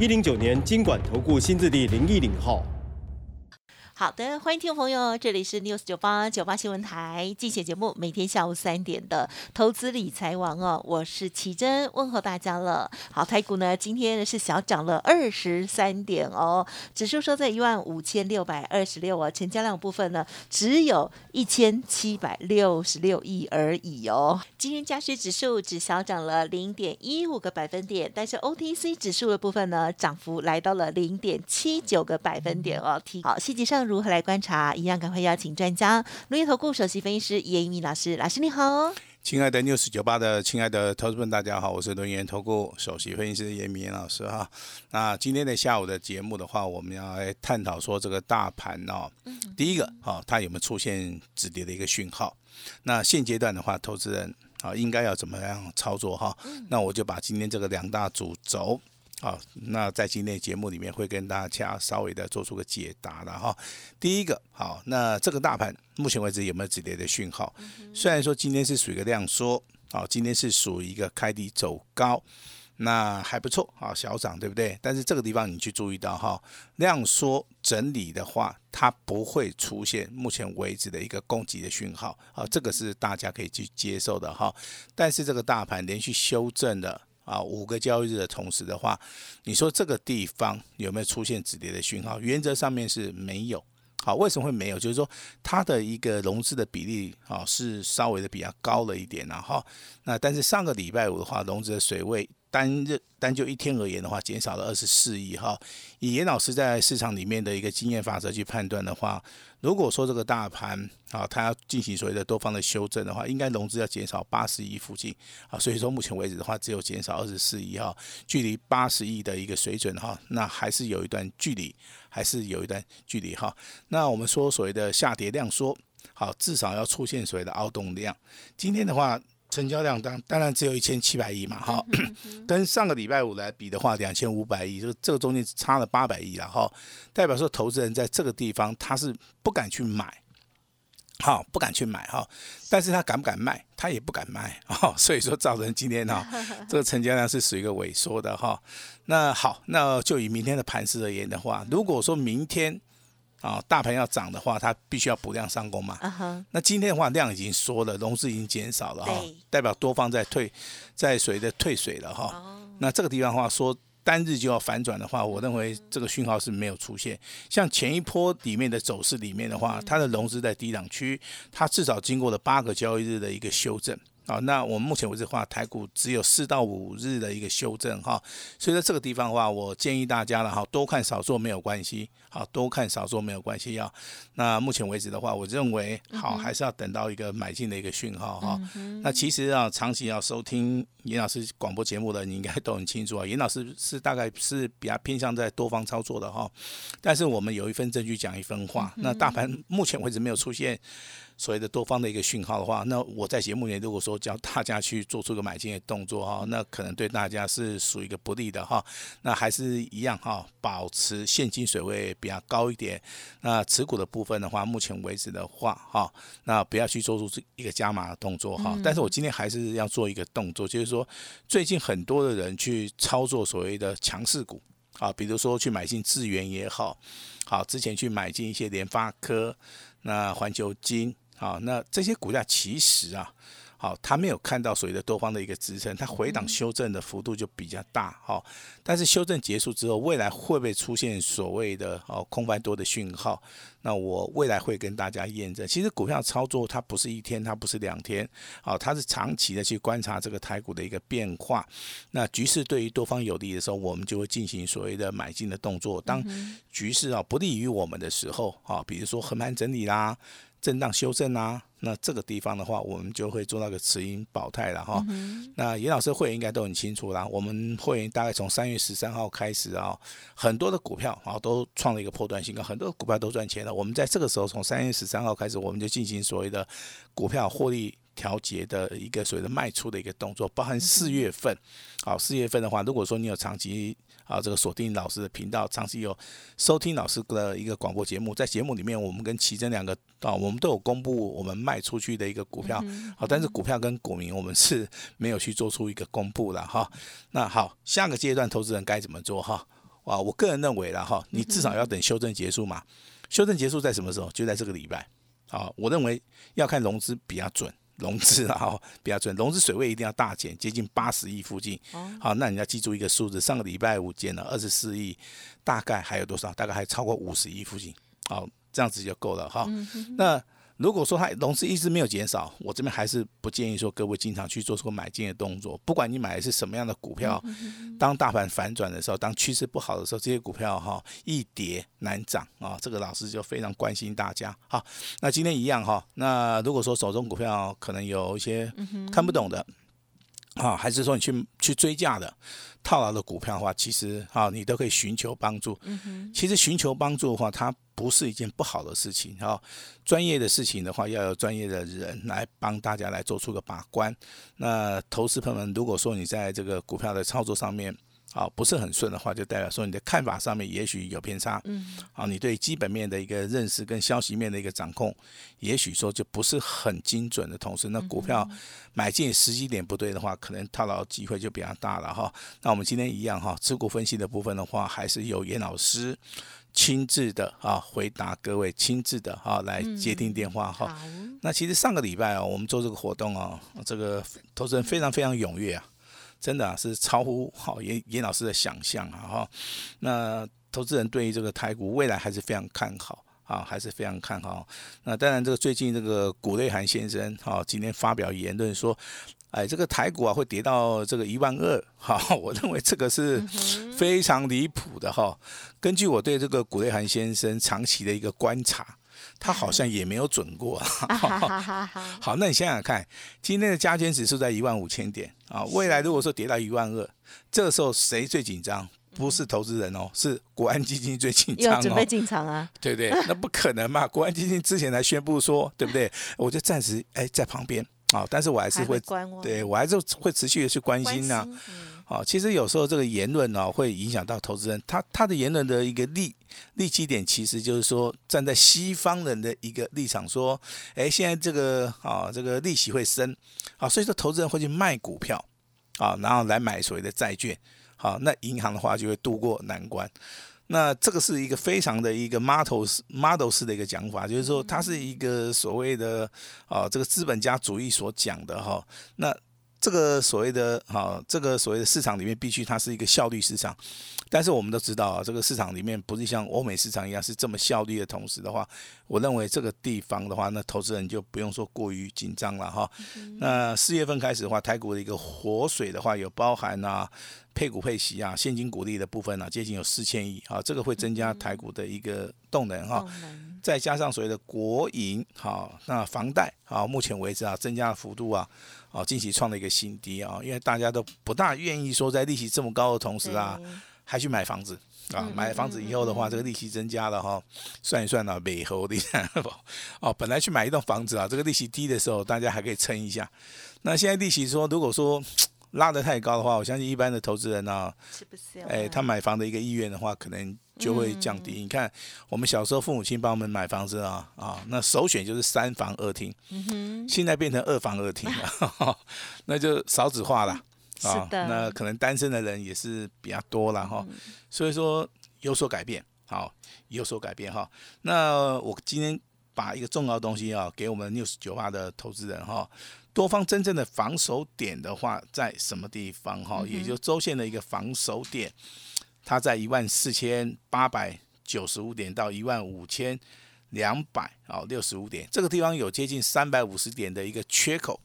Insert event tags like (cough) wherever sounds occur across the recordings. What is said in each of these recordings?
一零九年经管投顾新字第零一零号。好的，欢迎听众朋友，这里是 News 九八九八新闻台，竞选节目，每天下午三点的投资理财王哦，我是奇珍，问候大家了。好，台股呢今天是小涨了二十三点哦，指数收在一万五千六百二十六哦，成交量部分呢只有一千七百六十六亿而已哦。今天加权指数只小涨了零点一五个百分点，但是 OTC 指数的部分呢，涨幅来到了零点七九个百分点哦。提好，细节上。如何来观察？一样赶快邀请专家，农业投顾首席分析师严一鸣老师。老师你好，亲爱的 news 九八的亲爱的投资们，大家好，我是轮研投顾首席分析师严明老师哈。那今天的下午的节目的话，我们要来探讨说这个大盘哦，第一个哈，它有没有出现止跌的一个讯号？那现阶段的话，投资人啊应该要怎么样操作哈？那我就把今天这个两大主轴。好，那在今天节目里面会跟大家稍微的做出个解答了哈。第一个，好，那这个大盘目前为止有没有止跌的讯号？虽然说今天是属于一个量缩，好，今天是属于一个开低走高，那还不错，好，小涨对不对？但是这个地方你去注意到哈，量缩整理的话，它不会出现目前为止的一个供给的讯号，好，这个是大家可以去接受的哈。但是这个大盘连续修正的。啊，五个交易日的同时的话，你说这个地方有没有出现止跌的讯号？原则上面是没有。好，为什么会没有？就是说它的一个融资的比例啊是稍微的比较高了一点，然后那但是上个礼拜五的话，融资的水位。单日单就一天而言的话，减少了二十四亿哈。以严老师在市场里面的一个经验法则去判断的话，如果说这个大盘啊，它要进行所谓的多方的修正的话，应该融资要减少八十亿附近啊。所以说目前为止的话，只有减少二十四亿哈，距离八十亿的一个水准哈，那还是有一段距离，还是有一段距离哈。那我们说所谓的下跌量缩，好，至少要出现所谓的凹洞量。今天的话。成交量当当然只有一千七百亿嘛，哈，(coughs) 跟上个礼拜五来比的话，两千五百亿，就这个中间差了八百亿了，哈，代表说投资人在这个地方他是不敢去买，好，不敢去买哈，但是他敢不敢卖？他也不敢卖，哈，(laughs) 所以说造成今天哈，(laughs) 这个成交量是属于一个萎缩的哈。那好，那就以明天的盘势而言的话，如果说明天。啊，大盘要涨的话，它必须要补量上攻嘛。那今天的话，量已经缩了，融资已经减少了哈，代表多方在退，在水的退水了哈。那这个地方的话，说单日就要反转的话，我认为这个讯号是没有出现。像前一波里面的走势里面的话，它的融资在低档区，它至少经过了八个交易日的一个修正。好，那我们目前为止的话，台股只有四到五日的一个修正哈，所以在这个地方的话，我建议大家了哈，多看少做没有关系，好多看少做没有关系啊。那目前为止的话，我认为好还是要等到一个买进的一个讯号哈。那其实啊，长期要收听严老师广播节目的，你应该都很清楚啊。严老师是大概是比较偏向在多方操作的哈，但是我们有一份证据讲一分话，那大盘目前为止没有出现。所谓的多方的一个讯号的话，那我在节目里如果说教大家去做出个买进的动作哈，那可能对大家是属于一个不利的哈。那还是一样哈，保持现金水位比较高一点。那持股的部分的话，目前为止的话哈，那不要去做出一个加码的动作哈。但是我今天还是要做一个动作，就是说最近很多的人去操作所谓的强势股啊，比如说去买进智源也好，好之前去买进一些联发科、那环球金。啊，那这些股价其实啊，好，它没有看到所谓的多方的一个支撑，它回档修正的幅度就比较大，好，但是修正结束之后，未来会不会出现所谓的哦空翻多的讯号？那我未来会跟大家验证。其实股票操作它不是一天，它不是两天，好，它是长期的去观察这个台股的一个变化。那局势对于多方有利的时候，我们就会进行所谓的买进的动作；当局势啊不利于我们的时候，啊，比如说横盘整理啦。震荡修正啊，那这个地方的话，我们就会做到个持盈保泰了哈。嗯那严老师会员应该都很清楚啦，我们会员大概从三月十三号开始啊，很多的股票啊都创了一个破断新高，很多股票都赚钱了。我们在这个时候，从三月十三号开始，我们就进行所谓的股票获利。调节的一个所谓的卖出的一个动作，包含四月份，好，四月份的话，如果说你有长期啊这个锁定老师的频道，长期有收听老师的一个广播节目，在节目里面，我们跟奇珍两个啊，我们都有公布我们卖出去的一个股票，好，但是股票跟股民我们是没有去做出一个公布了哈。那好，下个阶段投资人该怎么做哈？啊，我个人认为了哈，你至少要等修正结束嘛，修正结束在什么时候？就在这个礼拜。好，我认为要看融资比较准。融资啊，比较准，融资水位一定要大减，接近八十亿附近。好，那你要记住一个数字，上个礼拜五减了二十四亿，大概还有多少？大概还超过五十亿附近。好，这样子就够了哈。那如果说它融资一直没有减少，我这边还是不建议说各位经常去做出个买进的动作。不管你买的是什么样的股票，当大盘反转的时候，当趋势不好的时候，这些股票哈一跌难涨啊。这个老师就非常关心大家。好，那今天一样哈。那如果说手中股票可能有一些看不懂的。啊，还是说你去去追价的套牢的股票的话，其实啊，你都可以寻求帮助。其实寻求帮助的话，它不是一件不好的事情。哈，专业的事情的话，要有专业的人来帮大家来做出个把关。那投资朋友们，如果说你在这个股票的操作上面，好，不是很顺的话，就代表说你的看法上面也许有偏差。嗯，好，你对基本面的一个认识跟消息面的一个掌控，也许说就不是很精准的同时，那股票买进时机点不对的话，可能套牢机会就比较大了哈。那我们今天一样哈，持股分析的部分的话，还是由严老师亲自的啊回答各位，亲自的啊来接听电话哈。那其实上个礼拜啊，我们做这个活动啊，这个投资人非常非常踊跃啊。真的啊，是超乎好严严老师的想象啊哈。那投资人对于这个台股未来还是非常看好啊，还是非常看好。那当然，这个最近这个古瑞涵先生哈，今天发表言论说，哎，这个台股啊会跌到这个一万二哈。(laughs) 我认为这个是非常离谱的哈。根据我对这个古瑞涵先生长期的一个观察。他好像也没有准过。(laughs) 好，那你想想看，今天的加权指数在一万五千点啊，未来如果说跌到一万二，这个时候谁最紧张？不是投资人哦，是国安基金最紧张哦。准备进场啊？(laughs) 对不对？那不可能嘛！国安基金之前才宣布说，对不对？我就暂时哎在旁边啊，但是我还是会，对我还是会持续的去关心呢。好，其实有时候这个言论呢，会影响到投资人。他他的言论的一个利利基点，其实就是说站在西方人的一个立场，说，哎，现在这个啊，这个利息会升，啊，所以说投资人会去卖股票，啊，然后来买所谓的债券，好，那银行的话就会渡过难关。那这个是一个非常的一个 model model 式的一个讲法，就是说它是一个所谓的啊，这个资本家主义所讲的哈，那。这个所谓的哈，这个所谓的市场里面，必须它是一个效率市场。但是我们都知道啊，这个市场里面不是像欧美市场一样是这么效率的同时的话，我认为这个地方的话，那投资人就不用说过于紧张了哈。那四月份开始的话，台股的一个活水的话，有包含啊配股配息啊现金股利的部分啊，接近有四千亿啊，这个会增加台股的一个动能哈。再加上所谓的国营哈，那房贷啊，目前为止啊，增加的幅度啊。哦，近期创了一个新低啊，因为大家都不大愿意说在利息这么高的同时啊，还去买房子啊。买房子以后的话，这个利息增加了哈，算一算呢，美猴的 (laughs) 哦，本来去买一栋房子啊，这个利息低的时候，大家还可以撑一下。那现在利息说，如果说。(tsk) 拉得太高的话，我相信一般的投资人呢，哎，他买房的一个意愿的话，可能就会降低。你看，我们小时候父母亲帮我们买房子啊，啊，那首选就是三房二厅，现在变成二房二厅了，(laughs) 那就少子化了啊。那可能单身的人也是比较多了哈，所以说有所改变，好，有所改变哈。那我今天把一个重要的东西啊，给我们 news 九八的投资人哈。多方真正的防守点的话，在什么地方哈？也就周线的一个防守点，它在一万四千八百九十五点到一万五千两百啊六十五点，这个地方有接近三百五十点的一个缺口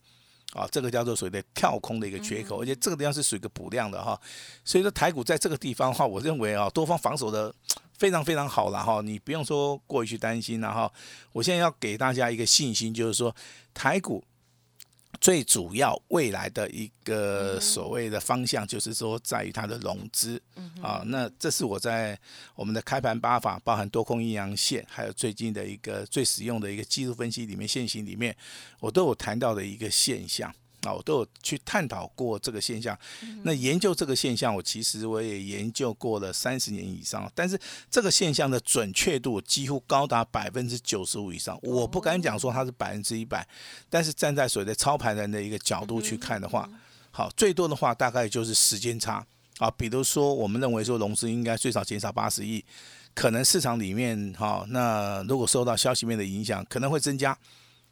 啊，这个叫做所谓的跳空的一个缺口，而且这个地方是属于一个补量的哈，所以说台股在这个地方的话，我认为啊，多方防守的非常非常好了哈，你不用说过于去担心了哈。我现在要给大家一个信心，就是说台股。最主要未来的一个所谓的方向，就是说在于它的融资啊。那这是我在我们的开盘八法，包含多空阴阳线，还有最近的一个最实用的一个技术分析里面现行里面，我都有谈到的一个现象。啊，我都有去探讨过这个现象。那研究这个现象，我其实我也研究过了三十年以上。但是这个现象的准确度几乎高达百分之九十五以上。我不敢讲说它是百分之一百，但是站在所谓的操盘人的一个角度去看的话，好，最多的话大概就是时间差啊。比如说，我们认为说融资应该最少减少八十亿，可能市场里面哈，那如果受到消息面的影响，可能会增加，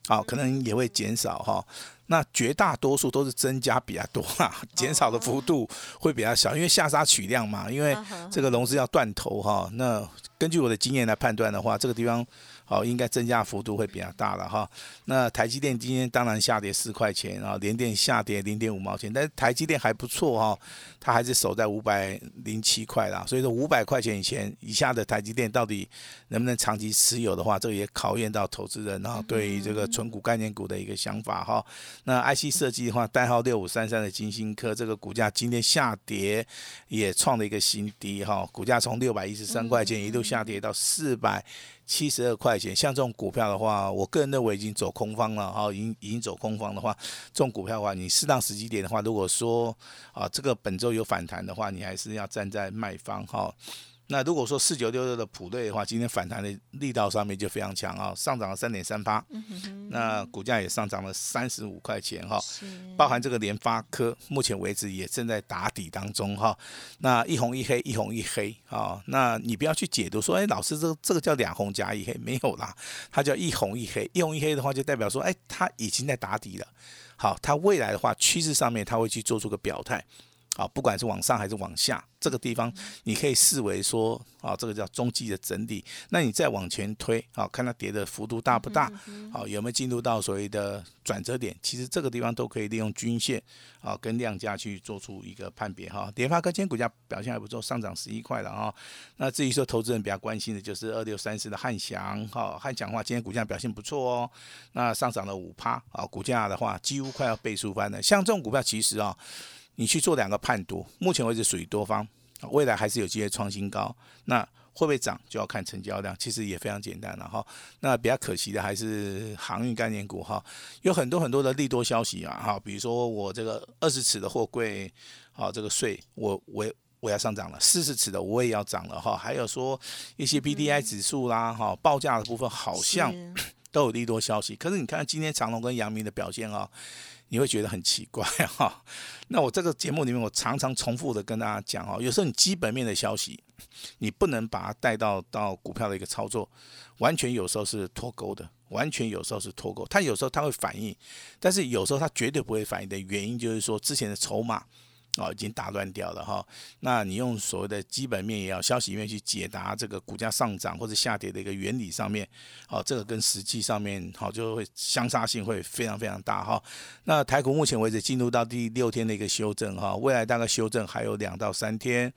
好，可能也会减少哈。那绝大多数都是增加比较多啦，减少的幅度会比较小，因为下杀取量嘛，因为这个融资要断头哈。那根据我的经验来判断的话，这个地方。好，应该增加幅度会比较大了哈。那台积电今天当然下跌四块钱，然后联电下跌零点五毛钱，但是台积电还不错哈，它还是守在五百零七块啦。所以说五百块钱以前以下的台积电到底能不能长期持有的话，这个也考验到投资人啊对于这个纯股概念股的一个想法哈。那 IC 设计的话，代号六五三三的金星科这个股价今天下跌也创了一个新低哈，股价从六百一十三块钱一路下跌到四百。七十二块钱，像这种股票的话，我个人认为已经走空方了哈，已经已经走空方的话，这种股票的话，你适当时机点的话，如果说啊这个本周有反弹的话，你还是要站在卖方哈。那如果说四九六六的普瑞的话，今天反弹的力道上面就非常强啊，上涨了三点三八，那股价也上涨了三十五块钱哈，包含这个联发科，目前为止也正在打底当中哈。那一红一黑，一红一黑啊，那你不要去解读说，哎，老师这个这个叫两红加一黑，没有啦，它叫一红一黑，一红一黑的话就代表说，哎，它已经在打底了，好，它未来的话趋势上面它会去做出个表态。啊，不管是往上还是往下，这个地方你可以视为说啊，这个叫中继的整理。那你再往前推啊，看它跌的幅度大不大，好有没有进入到所谓的转折点？其实这个地方都可以利用均线啊跟量价去做出一个判别哈。联发科今天股价表现还不错，上涨十一块了啊。那至于说投资人比较关心的就是二六三四的汉翔哈，汉翔的话今天股价表现不错哦，那上涨了五趴啊，股价的话几乎快要倍数翻了。像这种股票其实啊。你去做两个判读，目前为止属于多方，未来还是有机会创新高。那会不会涨就要看成交量，其实也非常简单了哈。那比较可惜的还是航运概念股哈，有很多很多的利多消息啊哈，比如说我这个二十尺的货柜，啊这个税我我我要上涨了，四十尺的我也要涨了哈。还有说一些 B D I 指数啦哈，报价的部分好像都有利多消息，可是你看今天长隆跟阳明的表现啊。你会觉得很奇怪哈，(laughs) 那我这个节目里面，我常常重复的跟大家讲哈，有时候你基本面的消息，你不能把它带到到股票的一个操作，完全有时候是脱钩的，完全有时候是脱钩，它有时候它会反应，但是有时候它绝对不会反应的原因就是说之前的筹码。哦，已经打乱掉了哈。那你用所谓的基本面也要消息面去解答这个股价上涨或者下跌的一个原理上面，哦，这个跟实际上面好就会相差性会非常非常大哈。那台股目前为止进入到第六天的一个修正哈，未来大概修正还有两到三天。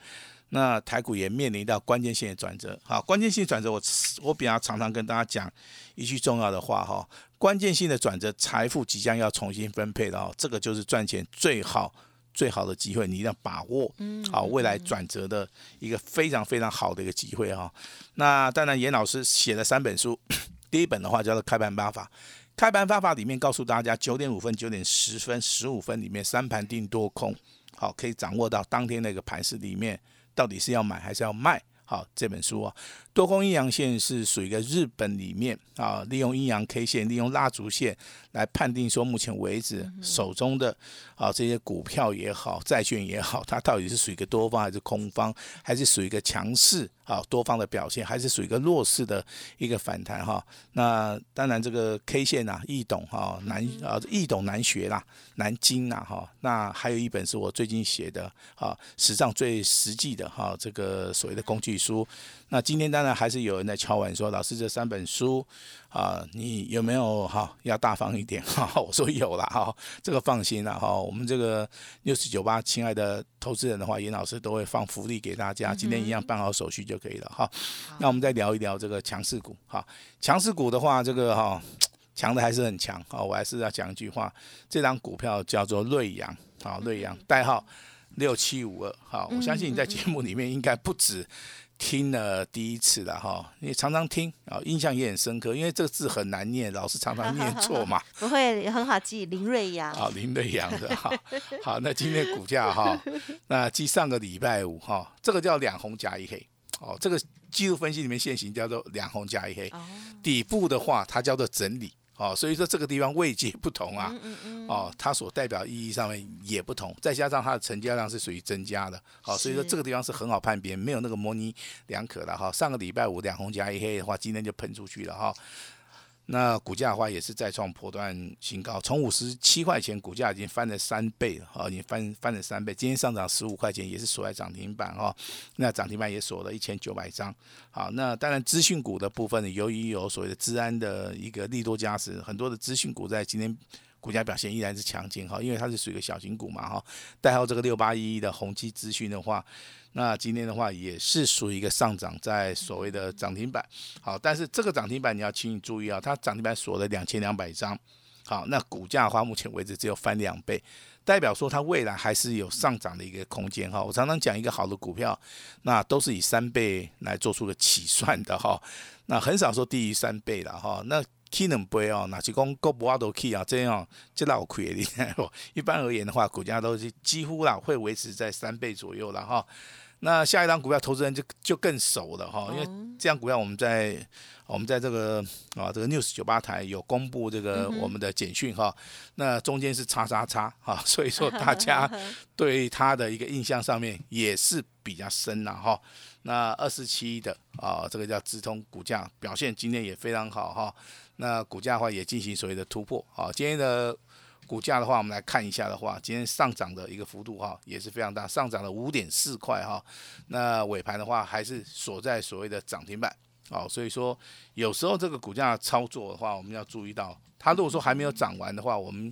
那台股也面临到关键性的转折，好，关键性转折我我比较常常跟大家讲一句重要的话哈，关键性的转折，财富即将要重新分配了，这个就是赚钱最好。最好的机会，你一定要把握，好未来转折的一个非常非常好的一个机会哈。那当然，严老师写了三本书，(clears throat) 第一本的话叫做《开盘八法》，《开盘八法》里面告诉大家，九点五分、九点十分、十五分里面三盘定多空，好可以掌握到当天那个盘势里面到底是要买还是要卖。好，这本书啊，多空阴阳线是属于一个日本里面啊，利用阴阳 K 线，利用蜡烛线来判定说，目前为止手中的啊这些股票也好，债券也好，它到底是属于一个多方还是空方，还是属于一个强势啊多方的表现，还是属于一个弱势的一个反弹哈？那当然这个 K 线啊，易懂哈，难啊易懂难学啦，难精呐哈。那还有一本是我最近写的啊，史上最实际的哈，这个所谓的工具。具书。那今天当然还是有人在敲碗说，老师这三本书啊，你有没有哈要大方一点 (laughs) 哈？我说有了哈，这个放心了哈。我们这个六四九八，亲爱的投资人的话，严老师都会放福利给大家，今天一样办好手续就可以了哈。那我们再聊一聊这个强势股哈，强势股的话，这个哈强的还是很强啊。我还是要讲一句话，这张股票叫做瑞阳啊，瑞阳代号六七五二好，我相信你在节目里面应该不止。听了第一次了哈，你常常听啊，印象也很深刻，因为这个字很难念，老是常常念错嘛。(laughs) 不会很好记，林瑞阳。啊，林瑞阳的哈。好，那今天股价哈，那继上个礼拜五哈，这个叫两红加一黑。哦，这个技术分析里面现行叫做两红加一黑。底部的话，它叫做整理。哦，所以说这个地方位阶不同啊，哦，它所代表意义上面也不同，再加上它的成交量是属于增加的，好，所以说这个地方是很好判别，没有那个模棱两可的哈。上个礼拜五两红加一黑的话，今天就喷出去了哈。那股价的话也是再创破段新高，从五十七块钱股价已经翻了三倍了，哈，已经翻翻了三倍。今天上涨十五块钱，也是锁在涨停板哈。那涨停板也锁了一千九百张。好，那当然资讯股的部分，由于有所谓的治安的一个利多加持，很多的资讯股在今天股价表现依然是强劲哈，因为它是属于一个小型股嘛哈。代号这个六八一一的宏基资讯的话。那今天的话也是属于一个上涨，在所谓的涨停板，好，但是这个涨停板你要请你注意啊，它涨停板锁了两千两百张，好，那股价的话目前为止只有翻两倍，代表说它未来还是有上涨的一个空间哈。我常常讲一个好的股票，那都是以三倍来做出个起算的哈，那很少说低于三倍的哈。那 key 能倍哦，那是讲够不阿多 key 啊，这样这老亏的。(laughs) 一般而言的话，股价都是几乎啦会维持在三倍左右了哈。那下一张股票，投资人就就更熟了哈，因为这样股票我们在我们在这个啊这个 news 九八台有公布这个我们的简讯哈，那中间是叉叉叉哈，(laughs) 所以说大家对它的一个印象上面也是比较深了哈。那二十七的啊，这个叫直通股价表现今天也非常好哈，那股价的话也进行所谓的突破啊，今天的。股价的话，我们来看一下的话，今天上涨的一个幅度哈，也是非常大，上涨了五点四块哈。那尾盘的话，还是锁在所谓的涨停板，啊，所以说有时候这个股价操作的话，我们要注意到，它如果说还没有涨完的话，我们。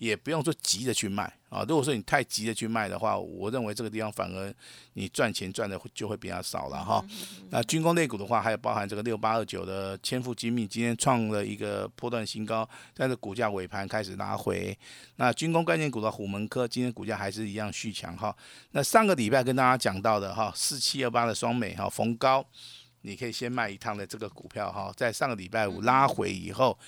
也不用说急着去卖啊，如果说你太急着去卖的话，我认为这个地方反而你赚钱赚的就会比较少了哈。那军工类股的话，还有包含这个六八二九的千富精密，今天创了一个波段新高，但是股价尾盘开始拉回。那军工概念股的虎门科，今天股价还是一样续强哈。那上个礼拜跟大家讲到的哈，四七二八的双美哈逢高，你可以先卖一趟的这个股票哈，在上个礼拜五拉回以后。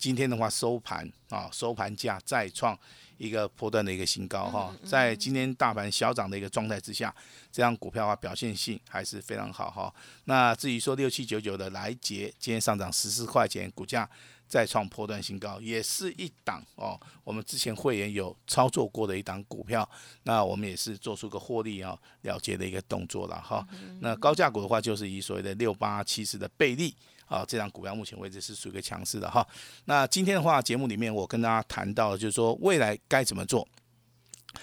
今天的话收盘啊，收盘价再创一个波段的一个新高哈，在今天大盘小涨的一个状态之下，这样股票的话表现性还是非常好哈。那至于说六七九九的来捷，今天上涨十四块钱，股价再创波段新高，也是一档哦。我们之前会员有操作过的一档股票，那我们也是做出个获利啊了结的一个动作了哈。那高价股的话，就是以所谓的六八七十的倍利。啊，这张股票目前为止是属于一个强势的哈。那今天的话，节目里面我跟大家谈到，就是说未来该怎么做，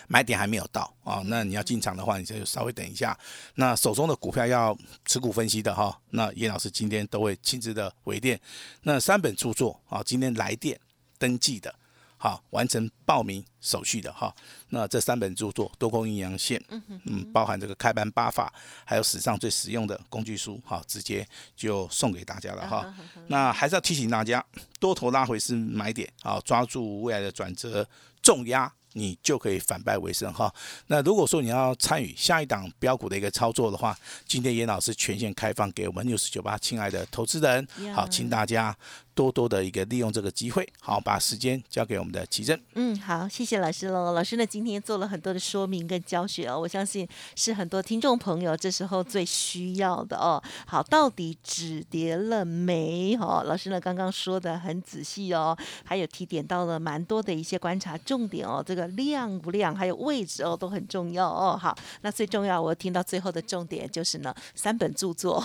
买点还没有到啊。那你要进场的话，你就稍微等一下。那手中的股票要持股分析的哈，那叶老师今天都会亲自的回电。那三本著作啊，今天来电登记的。好，完成报名手续的哈，那这三本著作多空阴阳线，嗯包含这个开班八法，还有史上最实用的工具书，哈，直接就送给大家了哈。那还是要提醒大家，多头拉回是买点，好，抓住未来的转折重压。你就可以反败为胜哈。那如果说你要参与下一档标股的一个操作的话，今天严老师全线开放给我们六十九八亲爱的投资人，好，请大家多多的一个利用这个机会，好，把时间交给我们的奇珍。嗯，好，谢谢老师喽。老师呢今天做了很多的说明跟教学哦，我相信是很多听众朋友这时候最需要的哦。好，到底止跌了没？哦，老师呢刚刚说的很仔细哦，还有提点到了蛮多的一些观察重点哦，这个。量不量，还有位置哦，都很重要哦。好，那最重要，我听到最后的重点就是呢，三本著作。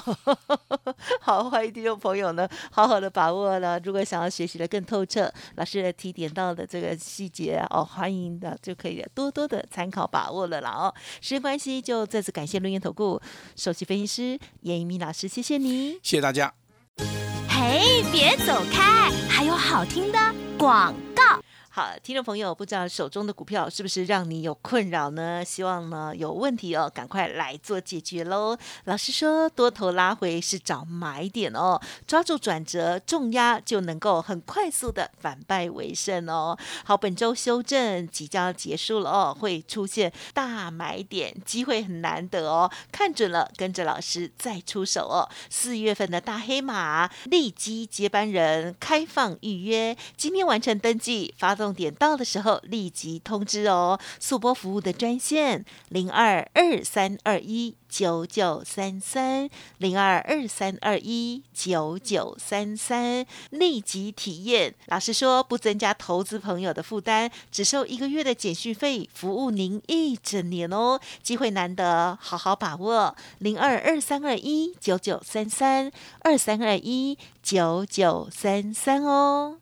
(laughs) 好，欢迎听众朋友呢，好好的把握呢，如果想要学习的更透彻，老师的提点到的这个细节哦，欢迎的就可以多多的参考把握了啦哦。时间关系，就再次感谢录音投顾首席分析师严一鸣老师，谢谢你。谢谢大家。嘿，别走开，还有好听的广告。好，听众朋友，不知道手中的股票是不是让你有困扰呢？希望呢有问题哦，赶快来做解决喽。老师说，多头拉回是找买点哦，抓住转折重压就能够很快速的反败为胜哦。好，本周修正即将结束了哦，会出现大买点，机会很难得哦，看准了，跟着老师再出手哦。四月份的大黑马，立即接班人开放预约，今天完成登记发。重点到的时候立即通知哦，速播服务的专线零二二三二一九九三三零二二三二一九九三三，立即体验。老实说，不增加投资朋友的负担，只收一个月的简讯费，服务您一整年哦。机会难得，好好把握。零二二三二一九九三三二三二一九九三三哦。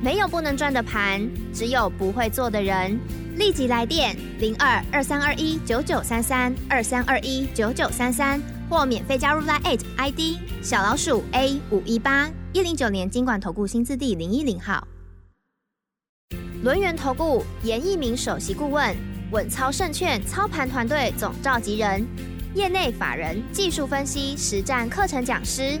没有不能赚的盘，只有不会做的人。立即来电零二二三二一九九三三二三二一九九三三，或免费加入 Line ID 小老鼠 A 五一八一零九年经管投顾新字第零一零号。轮源投顾严一鸣首席顾问，稳操胜券操盘团队总召集人，业内法人、技术分析、实战课程讲师。